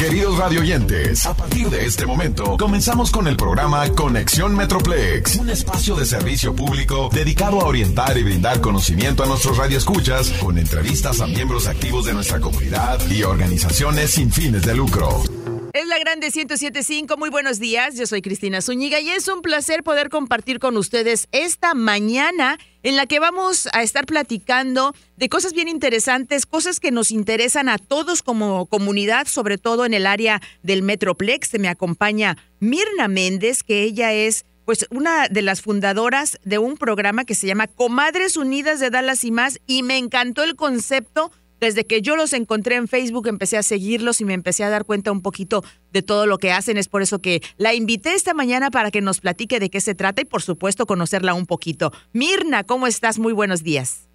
Queridos radioyentes, a partir de este momento comenzamos con el programa Conexión Metroplex, un espacio de servicio público dedicado a orientar y brindar conocimiento a nuestros radioescuchas con entrevistas a miembros activos de nuestra comunidad y organizaciones sin fines de lucro. Es la Grande 1075. Muy buenos días. Yo soy Cristina Zúñiga y es un placer poder compartir con ustedes esta mañana en la que vamos a estar platicando de cosas bien interesantes, cosas que nos interesan a todos como comunidad, sobre todo en el área del Metroplex. Me acompaña Mirna Méndez, que ella es pues una de las fundadoras de un programa que se llama Comadres Unidas de Dallas y más y me encantó el concepto desde que yo los encontré en Facebook, empecé a seguirlos y me empecé a dar cuenta un poquito de todo lo que hacen. Es por eso que la invité esta mañana para que nos platique de qué se trata y, por supuesto, conocerla un poquito. Mirna, ¿cómo estás? Muy buenos días.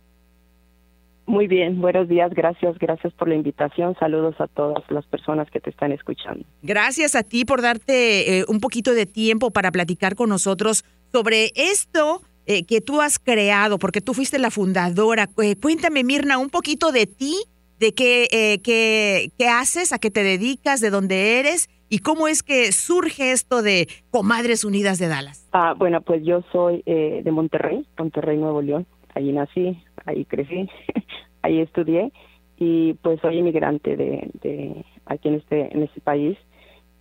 Muy bien, buenos días, gracias, gracias por la invitación. Saludos a todas las personas que te están escuchando. Gracias a ti por darte eh, un poquito de tiempo para platicar con nosotros sobre esto eh, que tú has creado, porque tú fuiste la fundadora. Eh, cuéntame, Mirna, un poquito de ti, de qué, eh, qué, qué haces, a qué te dedicas, de dónde eres y cómo es que surge esto de Comadres Unidas de Dallas. Ah, bueno, pues yo soy de Monterrey, Monterrey, Nuevo León. Allí nací, ahí crecí, ahí estudié y pues soy inmigrante de, de aquí en este en este país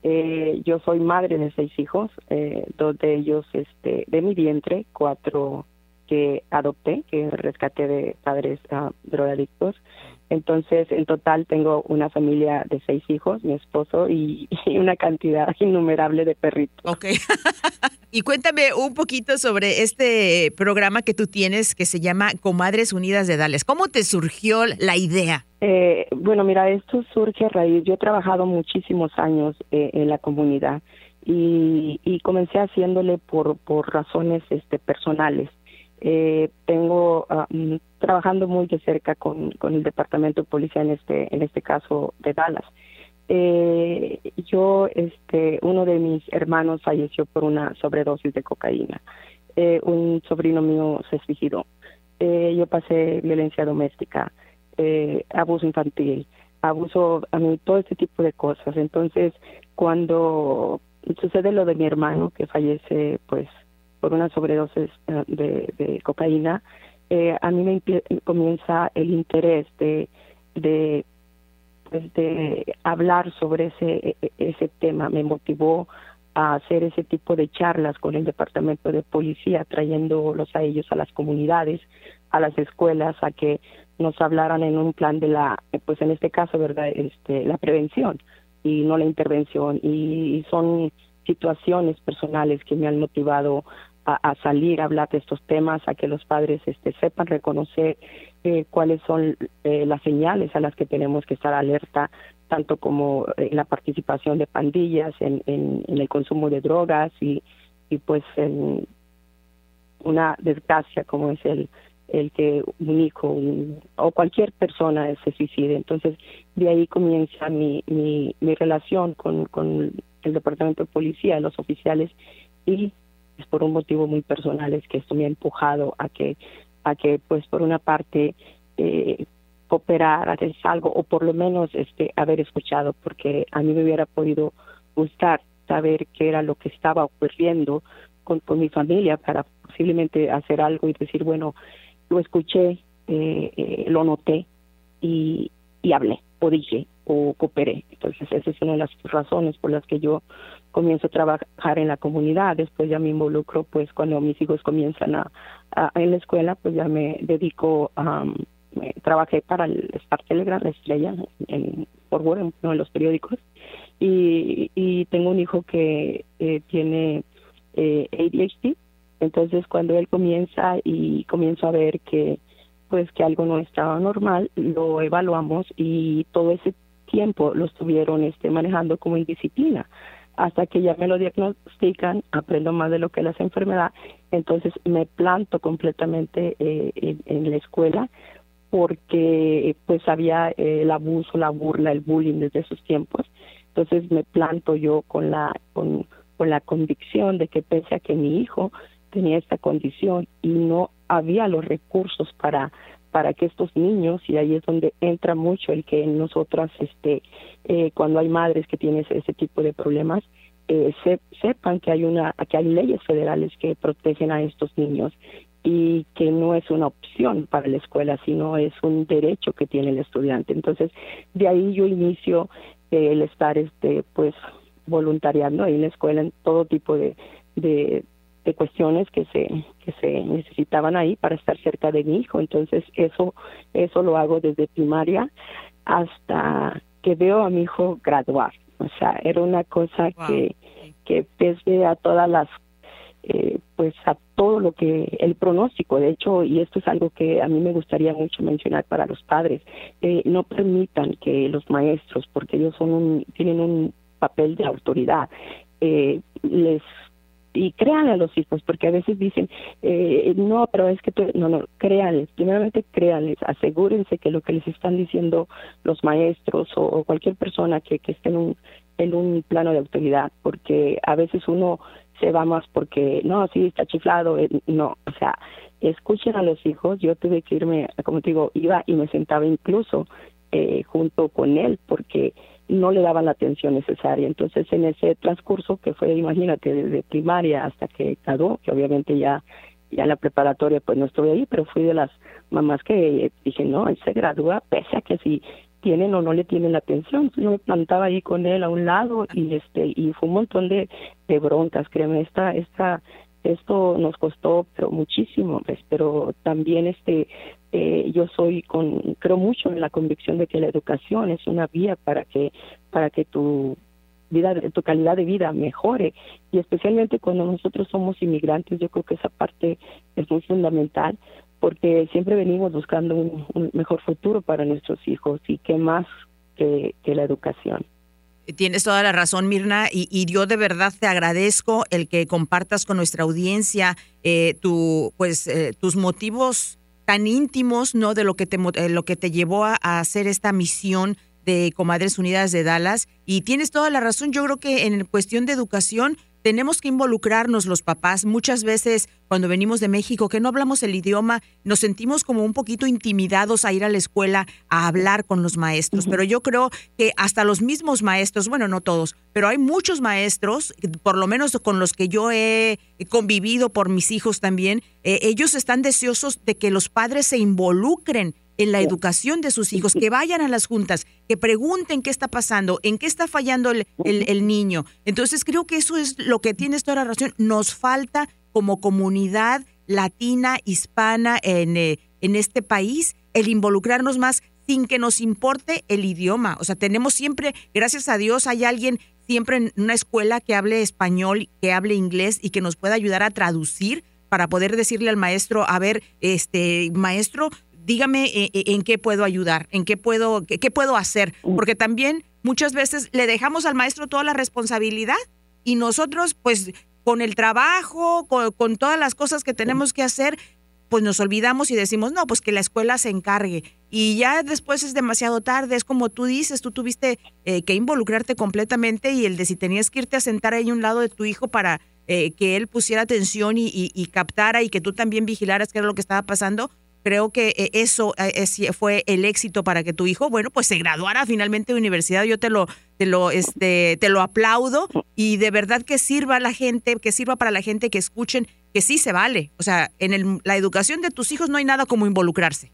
eh, yo soy madre de seis hijos, eh, dos de ellos este, de mi vientre, cuatro que adopté, que rescaté de padres uh, drogadictos. Entonces, en total tengo una familia de seis hijos, mi esposo y, una cantidad innumerable de perritos. Ok. y cuéntame un poquito sobre este programa que tú tienes que se llama Comadres Unidas de Dales. ¿Cómo te surgió la idea? Eh, bueno, mira, esto surge a raíz. Yo he trabajado muchísimos años eh, en la comunidad y, y comencé haciéndole por, por razones este, personales eh, tengo mm, trabajando muy de cerca con, con el departamento de policía en este en este caso de Dallas. Eh, yo este uno de mis hermanos falleció por una sobredosis de cocaína. Eh, un sobrino mío se suicidó. Eh, yo pasé violencia doméstica eh, abuso infantil abuso a mí todo este tipo de cosas. Entonces cuando sucede lo de mi hermano que fallece pues por una sobredosis eh, de, cocaína, eh, a mí me comienza el interés de, de, pues de hablar sobre ese, e, e, ese tema. Me motivó a hacer ese tipo de charlas con el departamento de policía, trayéndolos a ellos a las comunidades, a las escuelas, a que nos hablaran en un plan de la, pues en este caso, verdad, este, la prevención y no la intervención. Y, son situaciones personales que me han motivado a, salir a hablar de estos temas, a que los padres este, sepan reconocer eh, cuáles son eh, las señales a las que tenemos que estar alerta, tanto como en eh, la participación de pandillas, en, en, el consumo de drogas y, y pues en una desgracia como es el el que un hijo o cualquier persona se suicide. Entonces, de ahí comienza mi, mi, mi relación con, con el departamento de policía, los oficiales, y es por un motivo muy personal es que esto me ha empujado a que a que pues por una parte eh, cooperar hacer algo o por lo menos este haber escuchado porque a mí me hubiera podido gustar saber qué era lo que estaba ocurriendo con, con mi familia para posiblemente hacer algo y decir bueno lo escuché eh, eh, lo noté y, y hablé o dije o cooperé. Entonces, esa es una de las razones por las que yo comienzo a trabajar en la comunidad. Después ya me involucro, pues, cuando mis hijos comienzan a, en la escuela, pues ya me dedico a... trabajé para el Star Telegram, la estrella, en, por Word, en uno de los periódicos. Y, y tengo un hijo que eh, tiene eh, ADHD. Entonces, cuando él comienza y comienzo a ver que pues que algo no estaba normal, lo evaluamos y todo ese tiempo lo estuvieron este, manejando como indisciplina. Hasta que ya me lo diagnostican, aprendo más de lo que es la enfermedad, entonces me planto completamente eh, en, la escuela porque pues había eh, el abuso, la burla, el bullying desde esos tiempos. Entonces me planto yo con la con, con la convicción de que pese a que mi hijo tenía esta condición y no había los recursos para para que estos niños y ahí es donde entra mucho el que nosotras este eh, cuando hay madres que tienen ese, tipo de problemas eh, sepan que hay una que hay leyes federales que protegen a estos niños y que no es una opción para la escuela sino es un derecho que tiene el estudiante. Entonces de ahí yo inicio eh, el estar este pues voluntariando ahí en la escuela en todo tipo de, de, de cuestiones que se que se necesitaban ahí para estar cerca de mi hijo. Entonces eso eso lo hago desde primaria hasta que veo a mi hijo graduar. O sea era una cosa que que pese a todas las eh, pues a todo lo que el pronóstico de hecho y esto es algo que a mí me gustaría mucho mencionar para los padres eh, no permitan que los maestros porque ellos son un, tienen un papel de autoridad eh, les y créanle a los hijos, porque a veces dicen, eh, no, pero es que tú, no, no, créanles, primeramente créanles, asegúrense que lo que les están diciendo los maestros o, cualquier persona que, que esté en un, en un plano de autoridad, porque a veces uno se va más porque, no, sí, está chiflado, eh, no, o sea, escuchen a los hijos, yo tuve que irme, como te digo, iba y me sentaba incluso eh, junto con él, porque no le daban la atención necesaria. Entonces, en ese transcurso que fue, imagínate, desde primaria hasta que quedó, que obviamente ya ya en la preparatoria pues no estuve ahí, pero fui de las mamás que dije, no, él se gradúa pese a que si tienen o no le tienen la atención. Yo me plantaba ahí con él a un lado y este y fue un montón de, de broncas, créeme, esta, esta, esto nos costó pero muchísimo, pues, pero también este eh, yo soy con creo mucho en la convicción de que la educación es una vía para que para que tu vida tu calidad de vida mejore. Y especialmente cuando nosotros somos inmigrantes yo creo que esa parte es muy fundamental porque siempre venimos buscando un, mejor futuro para nuestros hijos y qué más que la educación Tienes toda la razón, Mirna, y, yo de verdad te agradezco el que compartas con nuestra audiencia eh, tu, pues, eh, tus motivos tan íntimos, ¿no? De lo que te, eh, lo que te llevó a, hacer esta misión de Comadres Unidas de Dallas. Y tienes toda la razón. Yo creo que en cuestión de educación tenemos que involucrarnos los papás. Muchas veces cuando venimos de México que no hablamos el idioma, nos sentimos como un poquito intimidados a ir a la escuela a hablar con los maestros. Pero yo creo que hasta los mismos maestros, bueno, no todos, pero hay muchos maestros, por lo menos con los que yo he convivido por mis hijos también, eh, ellos están deseosos de que los padres se involucren en la educación de sus hijos, que vayan a las juntas, que pregunten qué está pasando, en qué está fallando el, el, niño. Entonces creo que eso es lo que tienes toda la razón. Nos falta como comunidad latina, hispana en, eh, en este país, el involucrarnos más sin que nos importe el idioma. O sea, tenemos siempre, gracias a Dios, hay alguien siempre en una escuela que hable español, que hable inglés y que nos pueda ayudar a traducir para poder decirle al maestro, a ver, este maestro, dígame eh, eh, en, qué puedo ayudar, en qué puedo, qué, puedo hacer, mm. porque también muchas veces le dejamos al maestro toda la responsabilidad y nosotros pues con el trabajo, con, todas las cosas que tenemos que hacer, pues nos olvidamos y decimos, no, pues que la escuela se encargue. Y ya después es demasiado tarde, es como tú dices, tú tuviste eh, que involucrarte completamente y el de si tenías que irte a sentar ahí a un lado de tu hijo para que él pusiera atención y, y, captara y que tú también vigilaras qué era lo que estaba pasando, Creo que eh, eso eh, fue el éxito para que tu hijo, bueno, pues se graduara finalmente de universidad. Yo te lo, te lo, este, te lo aplaudo y de verdad que sirva a la gente, que sirva para la gente que escuchen que sí se vale. O sea, en la educación de tus hijos no hay nada como involucrarse.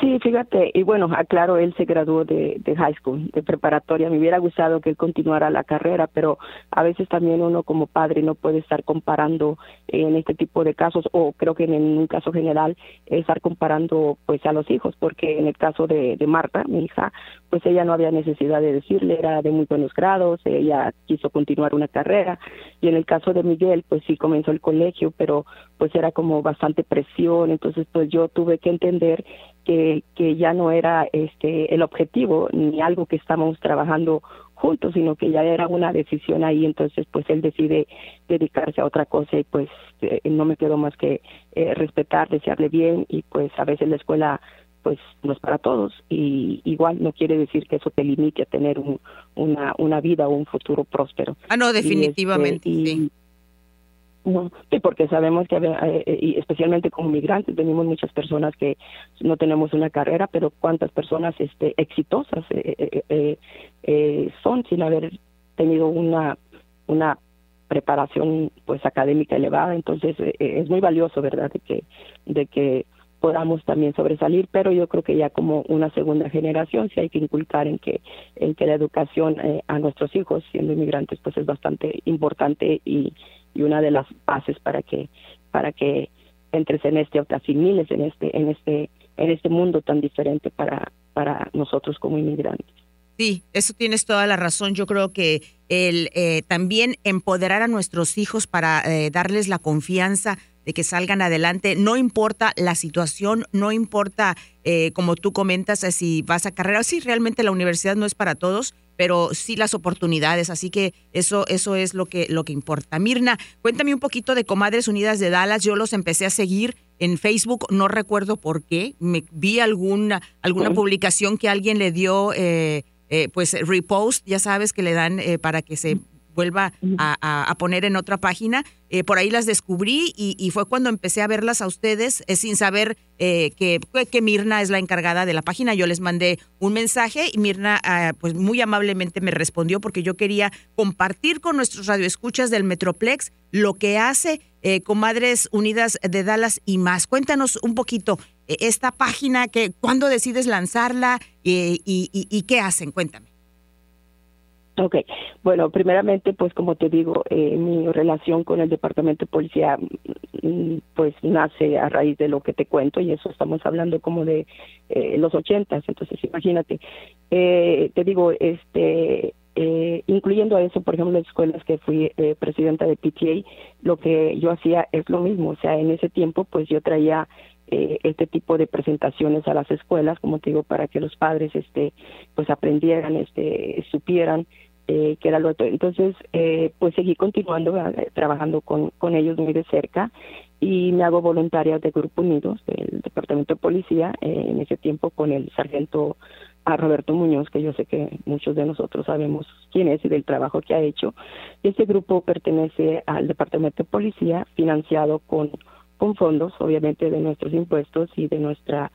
Sí, fíjate, y bueno, aclaro, él se graduó de, de, high school, de preparatoria. Me hubiera gustado que él continuara la carrera, pero a veces también uno como padre no puede estar comparando en este tipo de casos, o creo que en un caso general, estar comparando pues a los hijos, porque en el caso de, de Marta, mi hija, pues ella no había necesidad de decirle, era de muy buenos grados, ella quiso continuar una carrera, y en el caso de Miguel, pues sí comenzó el colegio, pero pues era como bastante presión, entonces pues yo tuve que entender que, que ya no era este el objetivo ni algo que estábamos trabajando juntos, sino que ya era una decisión ahí, entonces pues él decide dedicarse a otra cosa y pues eh, no me quedó más que eh, respetar, desearle bien y pues a veces la escuela pues no es para todos. Y igual no quiere decir que eso te limite a tener una, una vida o un futuro próspero. Ah, no, definitivamente, sí Sí, porque sabemos que, eh, y especialmente como migrantes, venimos muchas personas que no tenemos una carrera, pero cuántas personas este, exitosas eh, eh, son sin haber tenido una, una preparación pues académica elevada. Entonces es muy valioso, ¿verdad?, de que, de que podamos también sobresalir, pero yo creo que ya como una segunda generación sí hay que inculcar en que en que la educación a nuestros hijos siendo inmigrantes pues es bastante importante y y una de las bases para que para que entres en este o te asimiles en este en este en este mundo tan diferente para para nosotros como inmigrantes. Sí, eso tienes toda la razón. Yo creo que el eh, también empoderar a nuestros hijos para eh, darles la confianza de que salgan adelante, no importa la situación, no importa, eh, como tú comentas, si vas a carrera, sí, realmente la universidad no es para todos, pero sí las oportunidades, así que eso eso es lo que lo que importa. Mirna, cuéntame un poquito de Comadres Unidas de Dallas, yo los empecé a seguir en Facebook, no recuerdo por qué, me vi alguna alguna publicación que alguien le dio eh, eh, pues repost, ya sabes que le dan eh, para que se vuelva a, poner en otra página. Eh, por ahí las descubrí y, fue cuando empecé a verlas a ustedes eh, sin saber eh, que, que, Mirna es la encargada de la página. Yo les mandé un mensaje y Mirna ah, pues muy amablemente me respondió porque yo quería compartir con nuestros radioescuchas del Metroplex lo que hace Comadres Unidas de Dallas y más. Cuéntanos un poquito esta página, que, cuándo decides lanzarla y, y qué hacen. Cuéntame. Ok, bueno, primeramente, pues como te digo, eh, mi relación con el Departamento de Policía, mm, pues nace a raíz de lo que te cuento y eso estamos hablando como de eh, los ochentas, entonces imagínate, eh, te digo, este, eh, incluyendo a eso, por ejemplo, las escuelas que fui eh, presidenta de PTA, lo que yo hacía es lo mismo, o sea, en ese tiempo, pues yo traía eh, este tipo de presentaciones a las escuelas, como te digo, para que los padres, este, pues aprendieran, este, supieran eh, que era lo otro. Entonces, eh, pues seguí continuando eh, trabajando con, con ellos muy de cerca y me hago voluntaria de Grupo Unidos, del Departamento de Policía, en ese tiempo con el sargento a Roberto Muñoz, que yo sé que muchos de nosotros sabemos quién es y del trabajo que ha hecho. Este grupo pertenece al Departamento de Policía, financiado con con fondos, obviamente, de nuestros impuestos y de nuestra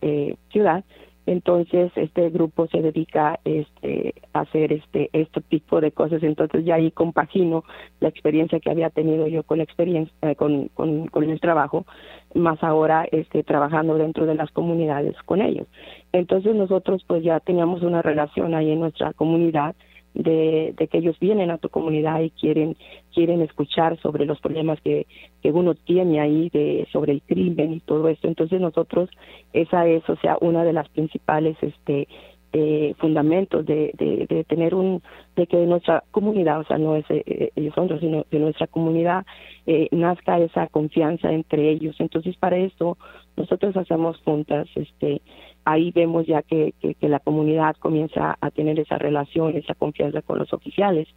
eh, ciudad. Entonces, este grupo se dedica este, a hacer este, este tipo de cosas. Entonces, ya ahí compagino la experiencia que había tenido yo con experiencia, eh, con, con, con, el trabajo, más ahora este, trabajando dentro de las comunidades con ellos. Entonces, nosotros pues ya teníamos una relación ahí en nuestra comunidad de, que ellos vienen a tu comunidad y quieren quieren escuchar sobre los problemas que, que uno tiene ahí de sobre el crimen y todo esto. Entonces nosotros esa es o sea una de las principales este eh, fundamentos de, de, tener un de que nuestra comunidad o sea no es eh, ellos son sino de nuestra comunidad eh, nazca esa confianza entre ellos. Entonces para esto nosotros hacemos juntas este ahí vemos ya que, que, la comunidad comienza a tener esa relación, esa confianza con los oficiales,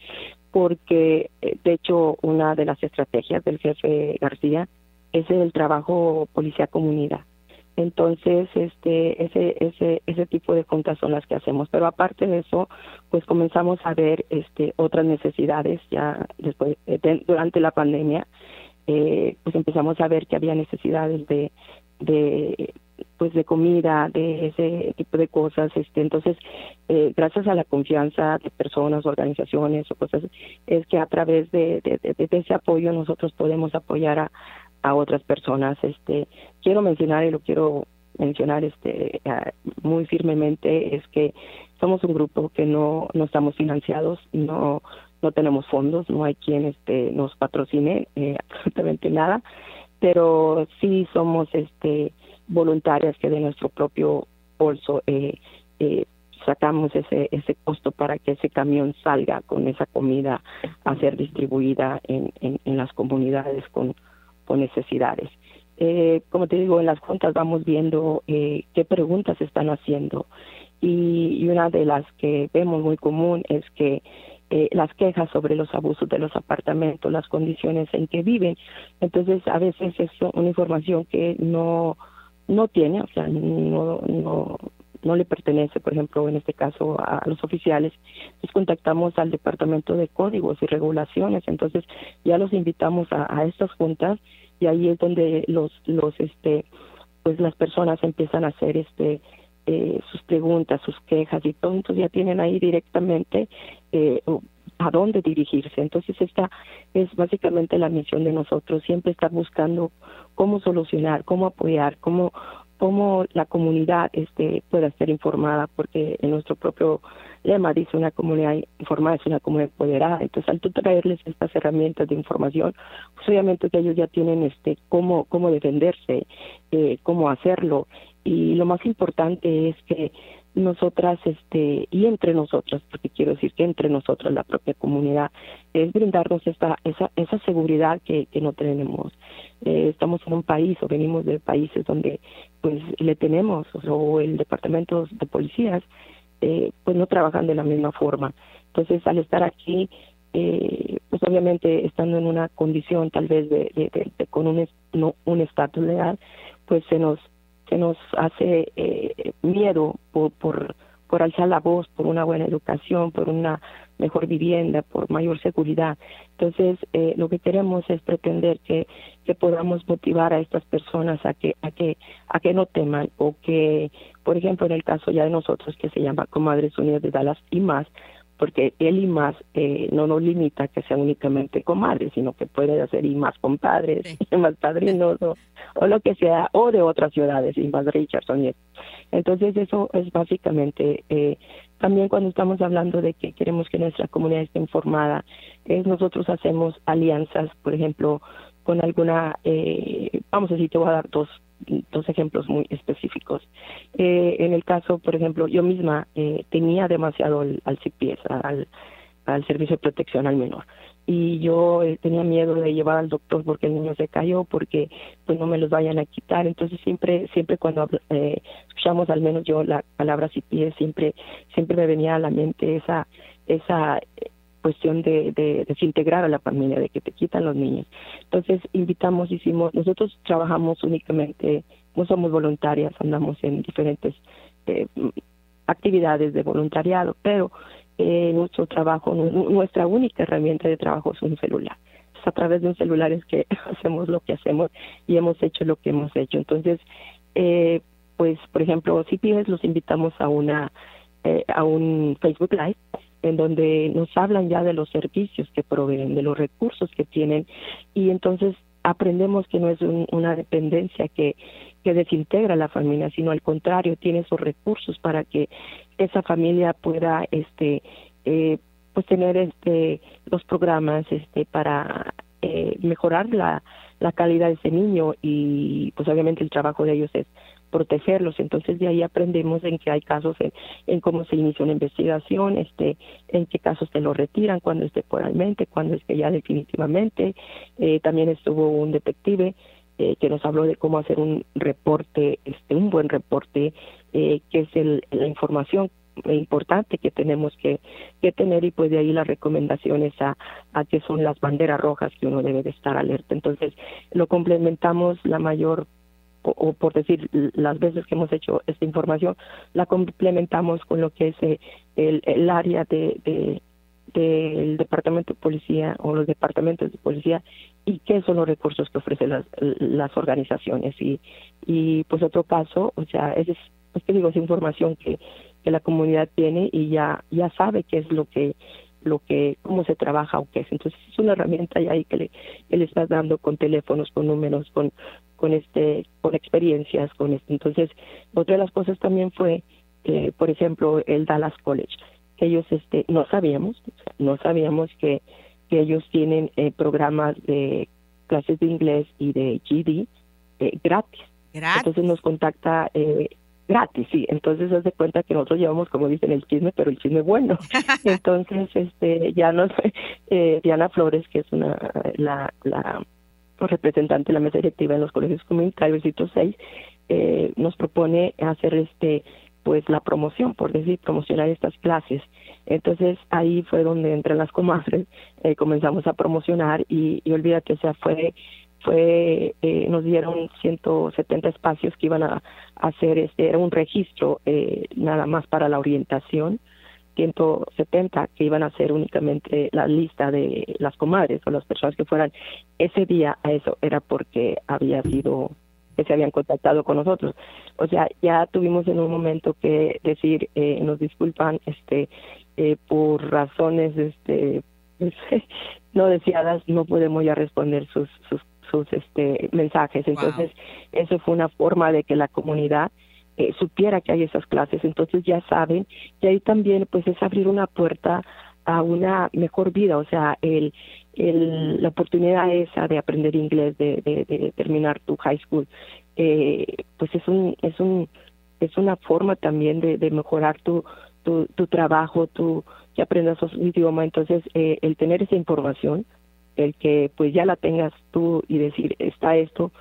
porque eh, de hecho una de las estrategias del jefe García es el trabajo policía-comunidad. Entonces, este, ese, ese, ese tipo de juntas son las que hacemos. Pero aparte de eso, pues comenzamos a ver este, otras necesidades ya después, eh, durante la pandemia, eh, pues empezamos a ver que había necesidades de, de pues de comida, de ese tipo de cosas, este, entonces eh, gracias a la confianza de personas, organizaciones o cosas, es que a través de, de, ese apoyo nosotros podemos apoyar a, a otras personas. Este, quiero mencionar y lo quiero mencionar este muy firmemente es que somos un grupo que no no estamos financiados, no no tenemos fondos, no hay quien este nos patrocine eh, absolutamente nada, pero sí somos este voluntarias que de nuestro propio bolso eh, eh, sacamos ese ese costo para que ese camión salga con esa comida a ser distribuida en, en, las comunidades con, con necesidades. Eh, como te digo, en las juntas vamos viendo eh, qué preguntas están haciendo y, y, una de las que vemos muy común es que eh, las quejas sobre los abusos de los apartamentos, las condiciones en que viven. Entonces, a veces es una información que no no tiene, o sea, no, no, no le pertenece, por ejemplo, en este caso a, los oficiales, pues contactamos al Departamento de Códigos y Regulaciones, entonces ya los invitamos a, estas juntas y ahí es donde los los este pues las personas empiezan a hacer este eh, sus preguntas, sus quejas y todo, entonces ya tienen ahí directamente eh, a dónde dirigirse. Entonces esta es básicamente la misión de nosotros, siempre estar buscando cómo solucionar, cómo apoyar, cómo cómo la comunidad este pueda ser informada, porque en nuestro propio lema dice una comunidad informada es una comunidad empoderada. Entonces, al tú traerles estas herramientas de información, pues obviamente que ellos ya tienen este cómo cómo defenderse, eh, cómo hacerlo y lo más importante es que nosotras este y entre nosotras porque quiero decir que entre nosotras la propia comunidad es brindarnos esta esa esa seguridad que, que no tenemos. Eh, estamos en un país o venimos de países donde pues le tenemos o, el departamento de policías eh, pues no trabajan de la misma forma. Entonces al estar aquí eh, pues obviamente estando en una condición tal vez de, de, con un no, un estatus legal pues se nos que nos hace eh, miedo por, por, alzar la voz, por una buena educación, por una mejor vivienda, por mayor seguridad. Entonces, eh, lo que queremos es pretender que, que podamos motivar a estas personas a que, a que, a que no teman o que, por ejemplo, en el caso ya de nosotros que se llama Comadres Unidas de Dallas y más, porque el y más eh, no nos limita que sea únicamente comadres, sino que puede hacer y más compadres, y más padrinos, o, lo que sea, o de otras ciudades, y más Richardson. Entonces eso es básicamente, eh, también cuando estamos hablando de que queremos que nuestra comunidad esté informada, es nosotros hacemos alianzas, por ejemplo, con alguna, eh, vamos a decir, te voy a dar dos dos ejemplos muy específicos. Eh, en el caso, por ejemplo, yo misma eh, tenía demasiado al, al CPS, al, al Servicio de Protección al Menor. Y yo eh, tenía miedo de llevar al doctor porque el niño se cayó, porque pues no me los vayan a quitar. Entonces siempre, siempre cuando eh, escuchamos al menos yo la palabra CPS, siempre, siempre me venía a la mente esa, esa cuestión de, de, desintegrar a la familia, de que te quitan los niños. Entonces invitamos, hicimos, nosotros trabajamos únicamente, no somos voluntarias, andamos en diferentes eh, actividades de voluntariado, pero eh, nuestro trabajo, nuestra única herramienta de trabajo es un celular. Es a través de un celular es que hacemos lo que hacemos y hemos hecho lo que hemos hecho. Entonces, eh, pues, por ejemplo, si pides, los invitamos a una eh, a un Facebook Live en donde nos hablan ya de los servicios que proveen, de los recursos que tienen y entonces aprendemos que no es una dependencia que, que desintegra la familia, sino al contrario, tiene esos recursos para que esa familia pueda este eh, pues tener este los programas este para eh, mejorar la, la calidad de ese niño y pues obviamente el trabajo de ellos es protegerlos. Entonces de ahí aprendemos en que hay casos en, cómo se inicia una investigación, este, en qué casos se lo retiran, cuando es temporalmente, cuando es que ya definitivamente. Eh, también estuvo un detective eh, que nos habló de cómo hacer un reporte, este, un buen reporte, eh, que es el, la información importante que tenemos que, que tener y pues de ahí las recomendaciones a, a que son las banderas rojas que uno debe de estar alerta. Entonces lo complementamos la mayor o, por decir las veces que hemos hecho esta información, la complementamos con lo que es eh, el, el área de, del departamento de policía o los departamentos de policía y qué son los recursos que ofrecen las, las organizaciones. Y y pues otro caso o sea es es que digo es información que que la comunidad tiene y ya ya sabe qué es lo que lo que cómo se trabaja o qué es. Entonces es una herramienta ya ahí que le, que le estás dando con teléfonos con números con con este con experiencias con esto. Entonces otra de las cosas también fue eh, por ejemplo el Dallas College que ellos este no sabíamos no sabíamos que que ellos tienen eh, programas de clases de inglés y de GD eh, gratis. gratis. Entonces nos contacta eh, gratis, sí. Entonces se hace cuenta que nosotros llevamos, como dicen, el chisme, pero el chisme bueno. Entonces, este, ya nos, eh, Diana Flores, que es una, la, la representante de la mesa directiva en los colegios comunitarios, Cito 6, eh, nos propone hacer este pues la promoción, por decir, promocionar estas clases. Entonces ahí fue donde entre las comadres eh, comenzamos a promocionar y, y olvídate, o sea, fue fue eh, nos dieron 170 espacios que iban a, hacer este era un registro eh, nada más para la orientación 170 que iban a hacer únicamente la lista de las comadres o las personas que fueran ese día a eso era porque había sido que se habían contactado con nosotros. O sea, ya tuvimos en un momento que decir, eh, nos disculpan, este, eh, por razones, este, no deseadas, no podemos ya responder sus, sus, sus este, mensajes. Entonces, eso fue una forma de que la comunidad eh, supiera que hay esas clases. Entonces ya saben, y ahí también, pues, es abrir una puerta a una mejor vida, o sea, el, el, la oportunidad esa de aprender inglés, de, de, terminar tu high school, eh, pues es un, es un, es una forma también de, de mejorar tu, tu, tu trabajo, tu, que aprendas su idioma, entonces eh, el tener esa información, el que pues ya la tengas tú y decir, está esto,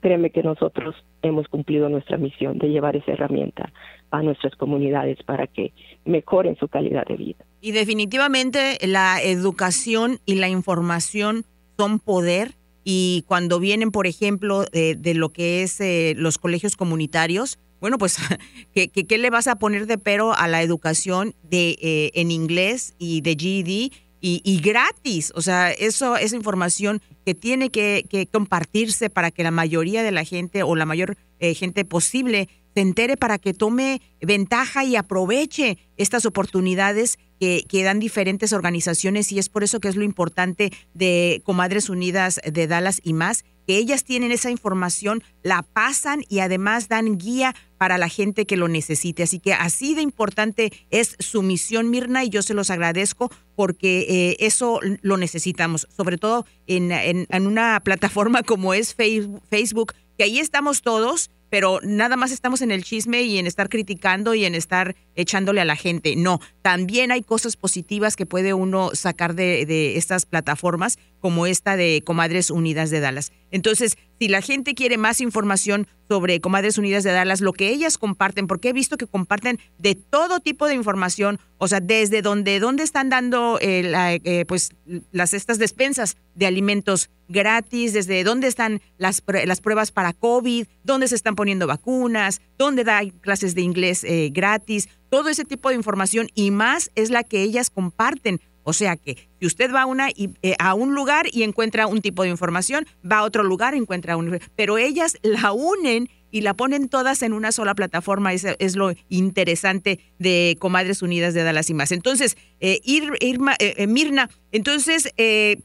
créeme que nosotros hemos cumplido nuestra misión de llevar esa herramienta a nuestras comunidades para que mejoren su calidad de vida. Y definitivamente la educación y la información son poder y cuando vienen, por ejemplo, de, lo que es eh, los colegios comunitarios, bueno, pues, ¿qué, ¿qué, le vas a poner de pero a la educación de eh, en inglés y de GED y, gratis. O sea, eso es información que tiene que, compartirse para que la mayoría de la gente o la mayor eh, gente posible se entere para que tome ventaja y aproveche estas oportunidades que, que, dan diferentes organizaciones y es por eso que es lo importante de Comadres Unidas de Dallas y más, que ellas tienen esa información, la pasan y además dan guía para la gente que lo necesite. Así que así de importante es su misión, Mirna, y yo se los agradezco porque eh, eso lo necesitamos, sobre todo en, en, en una plataforma como es Facebook, que ahí estamos todos pero nada más estamos en el chisme y en estar criticando y en estar echándole a la gente. No, también hay cosas positivas que puede uno sacar de, de estas plataformas, como esta de Comadres Unidas de Dallas. Entonces, si la gente quiere más información sobre Comadres Unidas de Dallas, lo que ellas comparten, porque he visto que comparten de todo tipo de información, o sea, desde donde, dónde están dando eh, eh, pues las estas despensas de alimentos gratis, desde dónde están las, las pruebas para COVID, dónde se están poniendo vacunas, dónde da clases de inglés eh, gratis, todo ese tipo de información y más es la que ellas comparten. O sea que si usted va a, una, eh, a un lugar y encuentra un tipo de información, va a otro lugar y encuentra un... Pero ellas la unen y la ponen todas en una sola plataforma. Es lo interesante de Comadres Unidas de Dallas y más. Entonces, eh, Irma, eh, eh, Mirna, entonces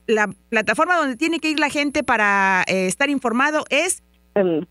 la plataforma donde tiene que ir la gente para estar informado es... En,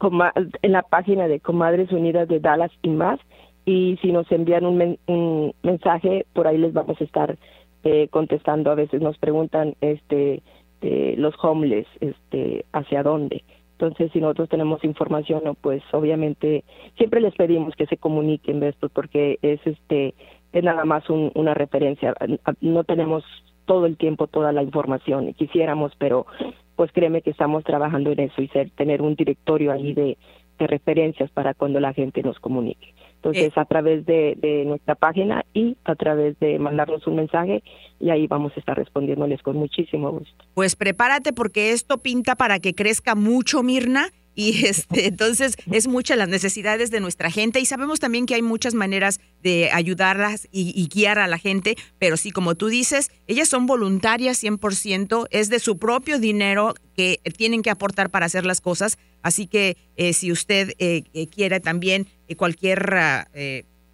en, la página de Comadres Unidas de Dallas y más. Y si nos envían un, un mensaje, por ahí les vamos a estar eh, contestando. A veces nos preguntan este eh, los homeless, este, hacia dónde. Entonces, si nosotros tenemos información, pues obviamente siempre les pedimos que se comuniquen de esto porque es este es nada más una referencia. No tenemos todo el tiempo toda la información, quisiéramos, pero pues créeme que estamos trabajando en eso y ser, tener un directorio ahí de, de referencias para cuando la gente nos comunique. Entonces, eh. a través de, nuestra página y a través de mandarnos un mensaje, y ahí vamos a estar respondiéndoles con muchísimo gusto. Pues prepárate porque esto pinta para que crezca mucho, Mirna. Y este, entonces es muchas las necesidades de nuestra gente y sabemos también que hay muchas maneras de ayudarlas y, guiar a la gente, pero sí, como tú dices, ellas son voluntarias 100%, es de su propio dinero que tienen que aportar para hacer las cosas, así que eh, si usted eh, eh, quiere también cualquier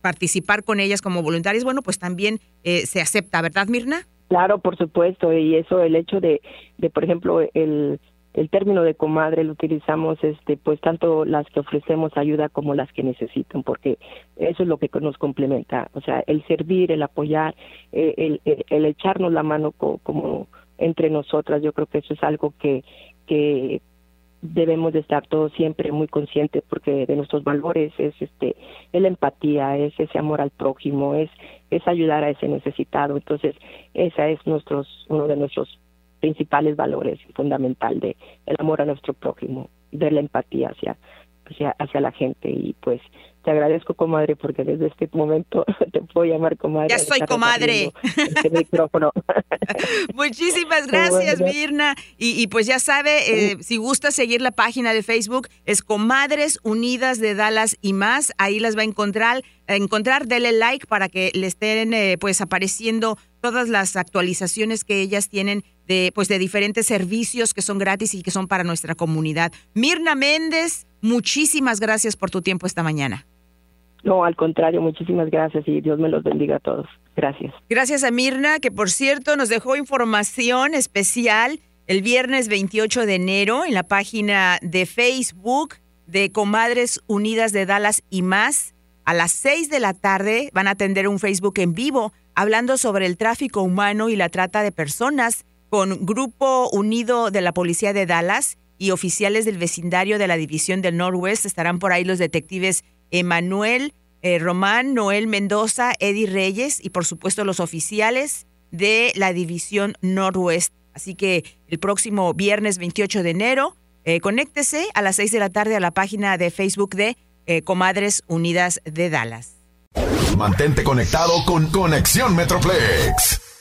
participar con ellas como voluntarias, bueno, pues también se acepta, ¿verdad, Mirna? Claro, por supuesto, y eso, el hecho de, de por ejemplo, el el término de comadre lo utilizamos este pues tanto las que ofrecemos ayuda como las que necesitan porque eso es lo que nos complementa. O sea el servir el apoyar eh, el, el, echarnos la mano como entre nosotras yo creo que eso es algo que que debemos de estar todos siempre muy conscientes porque de nuestros valores es este es la empatía es ese amor al prójimo es es ayudar a ese necesitado. Entonces esa es nuestros uno de nuestros principales valores fundamental de el amor a nuestro prójimo, de la empatía hacia hacia, hacia la gente y pues te agradezco, comadre, porque desde este momento te puedo llamar comadre. Ya soy comadre. Este micrófono. Muchísimas gracias, Mirna. Y, pues ya sabe, eh, si gusta seguir la página de Facebook, es Comadres Unidas de Dallas y más. Ahí las va a encontrar. encontrar dele like para que le estén eh, pues apareciendo todas las actualizaciones que ellas tienen de pues de diferentes servicios que son gratis y que son para nuestra comunidad. Mirna Méndez, muchísimas gracias por tu tiempo esta mañana. No, al contrario, muchísimas gracias y Dios me los bendiga a todos. Gracias. Gracias a Mirna, que por cierto nos dejó información especial el viernes 28 de enero en la página de Facebook de Comadres Unidas de Dallas y más. A las 6 de la tarde van a atender un Facebook en vivo hablando sobre el tráfico humano y la trata de personas con Grupo Unido de la Policía de Dallas y oficiales del vecindario de la División del Northwest. Estarán por ahí los detectives Emanuel eh, Román, Noel Mendoza, Eddie Reyes y por supuesto los oficiales de la División Northwest. Así que el próximo viernes 28 de enero, eh, conéctese a las 6 de la tarde a la página de Facebook de eh, Comadres Unidas de Dallas. Mantente conectado con Conexión Metroplex.